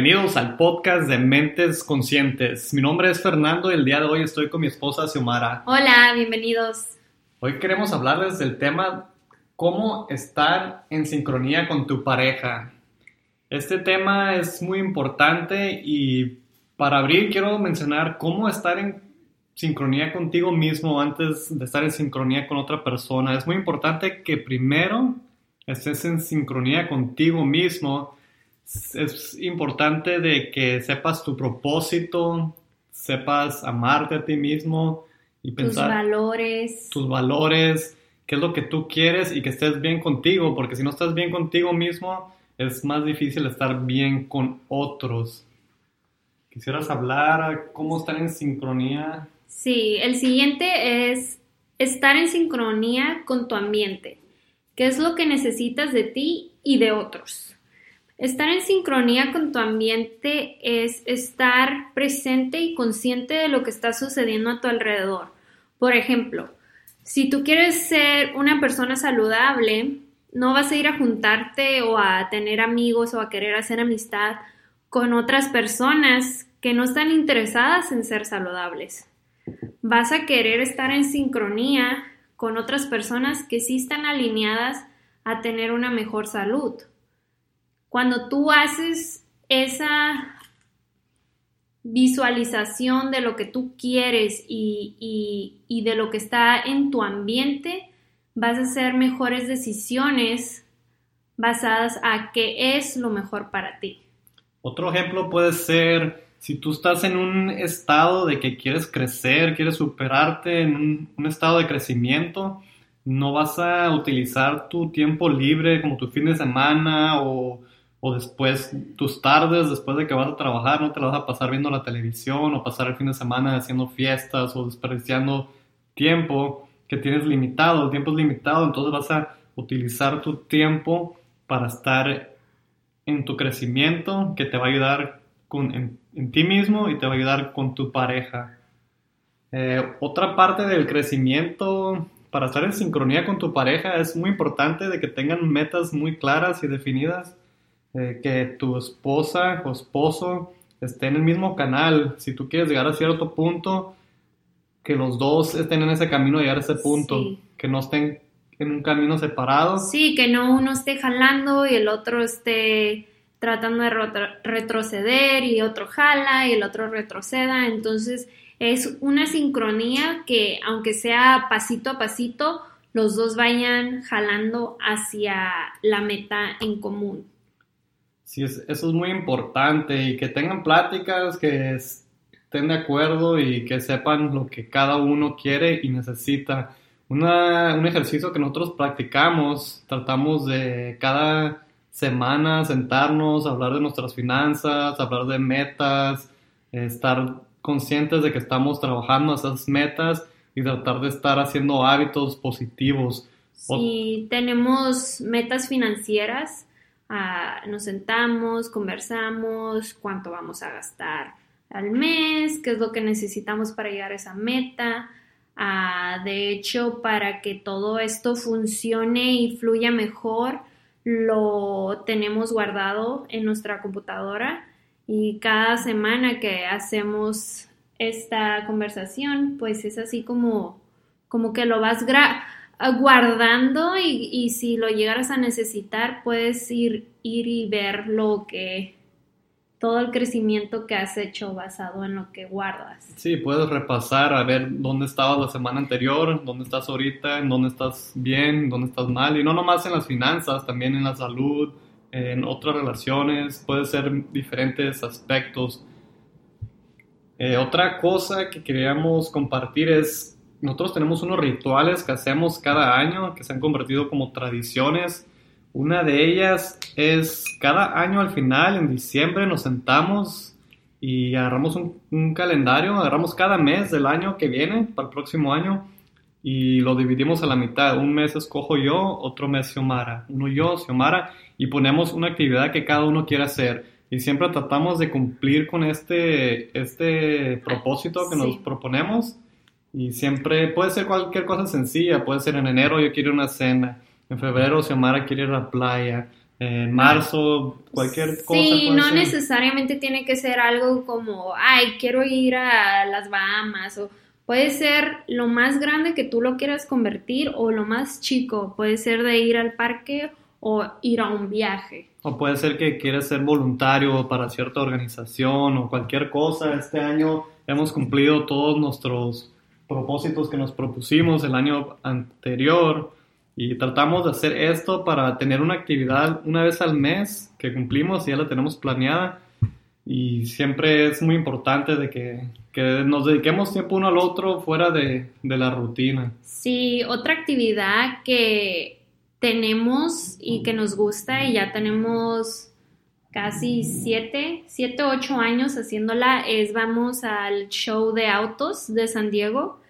bienvenidos al podcast de Mentes Conscientes. Mi nombre es Fernando y el día de hoy estoy con mi esposa Xiomara. Hola, bienvenidos. Hoy queremos hablarles del tema cómo estar en sincronía con tu pareja. Este tema es muy importante y para abrir quiero mencionar cómo estar en sincronía contigo mismo antes de estar en sincronía con otra persona. Es muy importante que primero estés en sincronía contigo mismo es importante de que sepas tu propósito, sepas amarte a ti mismo y pensar tus valores, tus valores, qué es lo que tú quieres y que estés bien contigo, porque si no estás bien contigo mismo, es más difícil estar bien con otros. ¿Quisieras hablar cómo estar en sincronía? Sí, el siguiente es estar en sincronía con tu ambiente. ¿Qué es lo que necesitas de ti y de otros? Estar en sincronía con tu ambiente es estar presente y consciente de lo que está sucediendo a tu alrededor. Por ejemplo, si tú quieres ser una persona saludable, no vas a ir a juntarte o a tener amigos o a querer hacer amistad con otras personas que no están interesadas en ser saludables. Vas a querer estar en sincronía con otras personas que sí están alineadas a tener una mejor salud. Cuando tú haces esa visualización de lo que tú quieres y, de lo que está en tu ambiente, vas a hacer mejores decisiones basadas a qué es lo mejor para ti. Otro ejemplo puede ser si tú estás en un estado de que quieres crecer, quieres superarte, en un estado de crecimiento, no vas a utilizar tu tiempo libre como tu fin de semana o o después tus tardes, después de que vas a trabajar, no te las vas a pasar viendo la televisión o pasar el fin de semana haciendo fiestas o desperdiciando tiempo que tienes limitado, el tiempo es limitado, entonces vas a utilizar tu tiempo para estar en tu crecimiento que te va a ayudar con, en, ti mismo y te va a ayudar con tu pareja. Eh, otra parte del crecimiento para estar en sincronía con tu pareja es muy importante de que tengan metas muy claras y definidas eh, que tu esposa o esposo esté en el mismo canal. Si tú quieres llegar a cierto punto, que los dos estén en ese camino de llegar a ese punto, que no estén en un camino separado. Sí, que no uno esté jalando y el otro esté tratando de retroceder y otro jala y el otro retroceda. Entonces es una sincronía que aunque sea pasito a pasito, los dos vayan jalando hacia la meta en común. Sí, eso es muy importante y que tengan pláticas, que estén de acuerdo y que sepan lo que cada uno quiere y necesita. Una, un ejercicio que nosotros practicamos, tratamos de cada semana sentarnos, hablar de nuestras finanzas, hablar de metas, estar conscientes de que estamos trabajando esas metas y tratar de estar haciendo hábitos positivos. Sí, tenemos metas financieras nos sentamos, conversamos, cuánto vamos a gastar al mes, qué es lo que necesitamos para llegar a esa meta. de hecho, para que todo esto funcione y fluya mejor, lo tenemos guardado en nuestra computadora y cada semana que hacemos esta conversación, pues es así como, como que lo vas gra guardando y, si lo llegaras a necesitar puedes ir, ir y ver lo que todo el crecimiento que has hecho basado en lo que guardas. Sí, puedes repasar a ver dónde estabas la semana anterior, dónde estás ahorita, dónde estás bien, dónde estás mal, y no nomás en las finanzas, también en la salud, en otras relaciones, puede ser diferentes aspectos. Eh, otra cosa que queríamos compartir es nosotros tenemos unos rituales que hacemos cada año que se han convertido como tradiciones. Una de ellas es cada año al final, en diciembre, nos sentamos y agarramos un, calendario, agarramos cada mes del año que viene para el próximo año y lo dividimos a la mitad. Un mes escojo yo, otro mes Xiomara, uno yo, Xiomara, y ponemos una actividad que cada uno quiere hacer. Y siempre tratamos de cumplir con este, este propósito que nos proponemos y siempre puede ser cualquier cosa sencilla, puede ser en enero yo quiero una cena, en febrero Xiomara quiere ir a la playa, en marzo, cualquier cosa. Sí, no necesariamente tiene que ser algo como, ay, quiero ir a las Bahamas o puede ser lo más grande que tú lo quieras convertir o lo más chico, puede ser de ir al parque o ir a un viaje. O puede ser que quieres ser voluntario para cierta organización o cualquier cosa. Este año hemos cumplido todos nuestros propósitos que nos propusimos el año anterior y tratamos de hacer esto para tener una actividad una vez al mes que cumplimos y ya la tenemos planeada. Y siempre es muy importante de que, que nos dediquemos tiempo uno al otro fuera de, de la rutina. Sí, otra actividad que tenemos y que nos gusta y ya tenemos casi siete, siete, ocho años haciéndola es vamos al show de autos de San Diego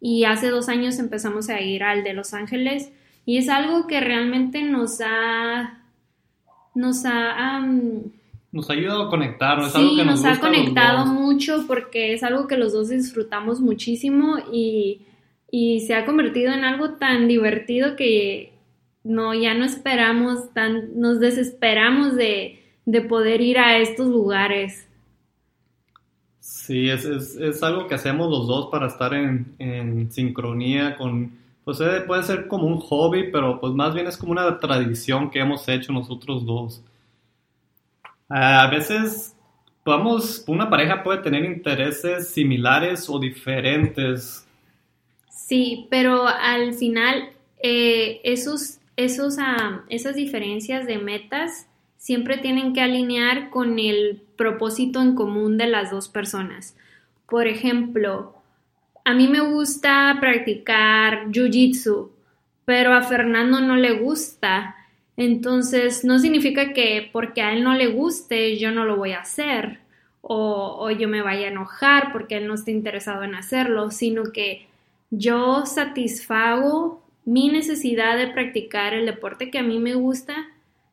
y hace dos años empezamos a ir al de Los Ángeles y es algo que realmente nos ha, nos ha, nos ha ayudado a conectar, sí, algo que nos, ha conectado mucho porque es algo que los dos disfrutamos muchísimo y, y se ha convertido en algo tan divertido que no, ya no esperamos, tan, nos desesperamos de, poder ir a estos lugares. Sí, es, es, algo que hacemos los dos para estar en, en sincronía con, pues eh, puede ser como un hobby, pero pues más bien es como una tradición que hemos hecho nosotros dos. A veces, vamos, una pareja puede tener intereses similares o diferentes. Sí, pero al final eh, esos, esos, ah, esas diferencias de metas siempre tienen que alinear con el propósito en común de las dos personas. Por ejemplo, a mí me gusta practicar jiu-jitsu, pero a Fernando no le gusta. Entonces, no significa que porque a él no le guste, yo no lo voy a hacer o, yo me vaya a enojar porque él no está interesado en hacerlo, sino que yo satisfago mi necesidad de practicar el deporte que a mí me gusta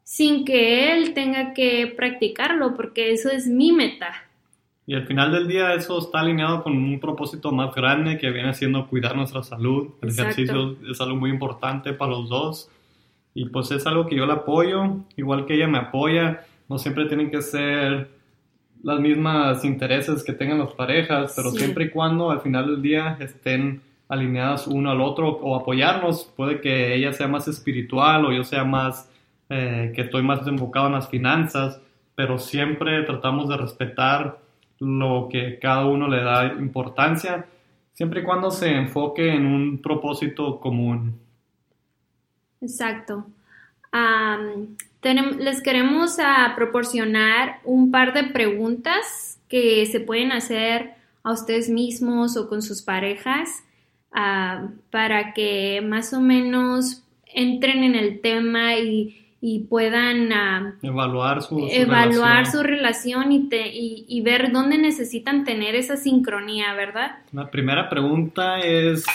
sin que él tenga que practicarlo, porque eso es mi meta. Y al final del día eso está alineado con un propósito más grande que viene siendo cuidar nuestra salud. El ejercicio es algo muy importante para los dos. Y pues es algo que yo le apoyo, igual que ella me apoya. No siempre tienen que ser las mismas intereses que tengan las parejas, pero siempre y cuando al final del día estén alineadas uno al otro o apoyarnos. Puede que ella sea más espiritual o yo sea más, eh, que estoy más enfocado en las finanzas, pero siempre tratamos de respetar lo que cada uno le da importancia, siempre y cuando se enfoque en un propósito común. Exacto. les queremos a proporcionar un par de preguntas que se pueden hacer a ustedes mismos o con sus parejas para que más o menos entren en el tema y y puedan ah, evaluar, su, evaluar relación. su relación y, te, y, ver dónde necesitan tener esa sincronía, ¿verdad? La primera pregunta es,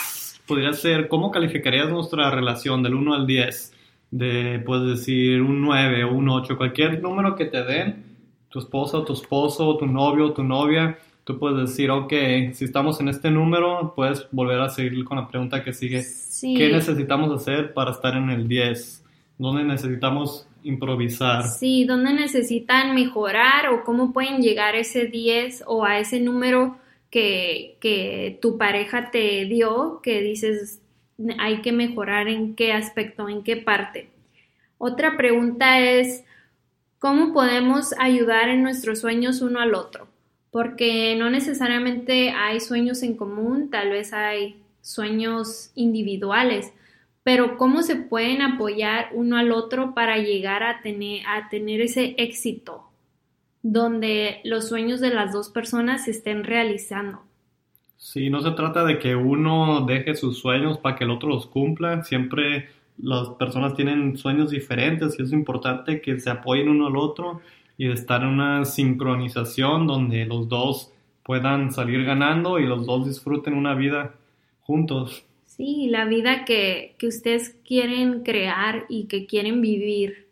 podría ser, ¿cómo calificarías nuestra relación del 1 al 10? De, puedes decir, un 9 o un 8, cualquier número que te den, tu esposa tu esposo, tu novio tu novia, tú puedes decir, ok, si estamos en este número, puedes volver a seguir con la pregunta que sigue. ¿Qué necesitamos hacer para estar en el 10? ¿Dónde necesitamos improvisar? Sí, ¿dónde necesitan mejorar o cómo pueden llegar a ese 10 o a ese número que, que tu pareja te dio, que dices hay que mejorar en qué aspecto, en qué parte? Otra pregunta es, ¿cómo podemos ayudar en nuestros sueños uno al otro? Porque no necesariamente hay sueños en común, tal vez hay sueños individuales pero cómo se pueden apoyar uno al otro para llegar a tener, ese éxito donde los sueños de las dos personas se estén realizando. Sí, no se trata de que uno deje sus sueños para que el otro los cumpla, siempre las personas tienen sueños diferentes y es importante que se apoyen uno al otro y estar en una sincronización donde los dos puedan salir ganando y los dos disfruten una vida juntos. Sí, la vida que, ustedes quieren crear y que quieren vivir.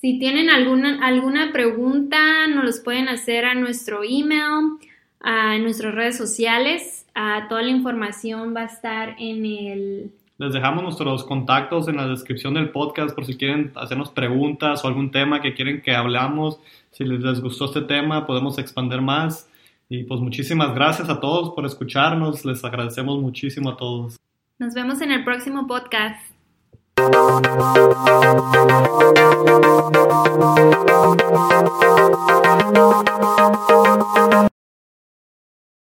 Si tienen alguna, alguna pregunta, nos los pueden hacer a nuestro email, a nuestras redes sociales. A toda la información va a estar en el Les dejamos nuestros contactos en la descripción del podcast por si quieren hacernos preguntas o algún tema que quieren que hablamos. Si les gustó este tema, podemos expandir más. Y pues muchísimas gracias a todos por escucharnos, les agradecemos muchísimo a todos. Nos vemos en el próximo podcast.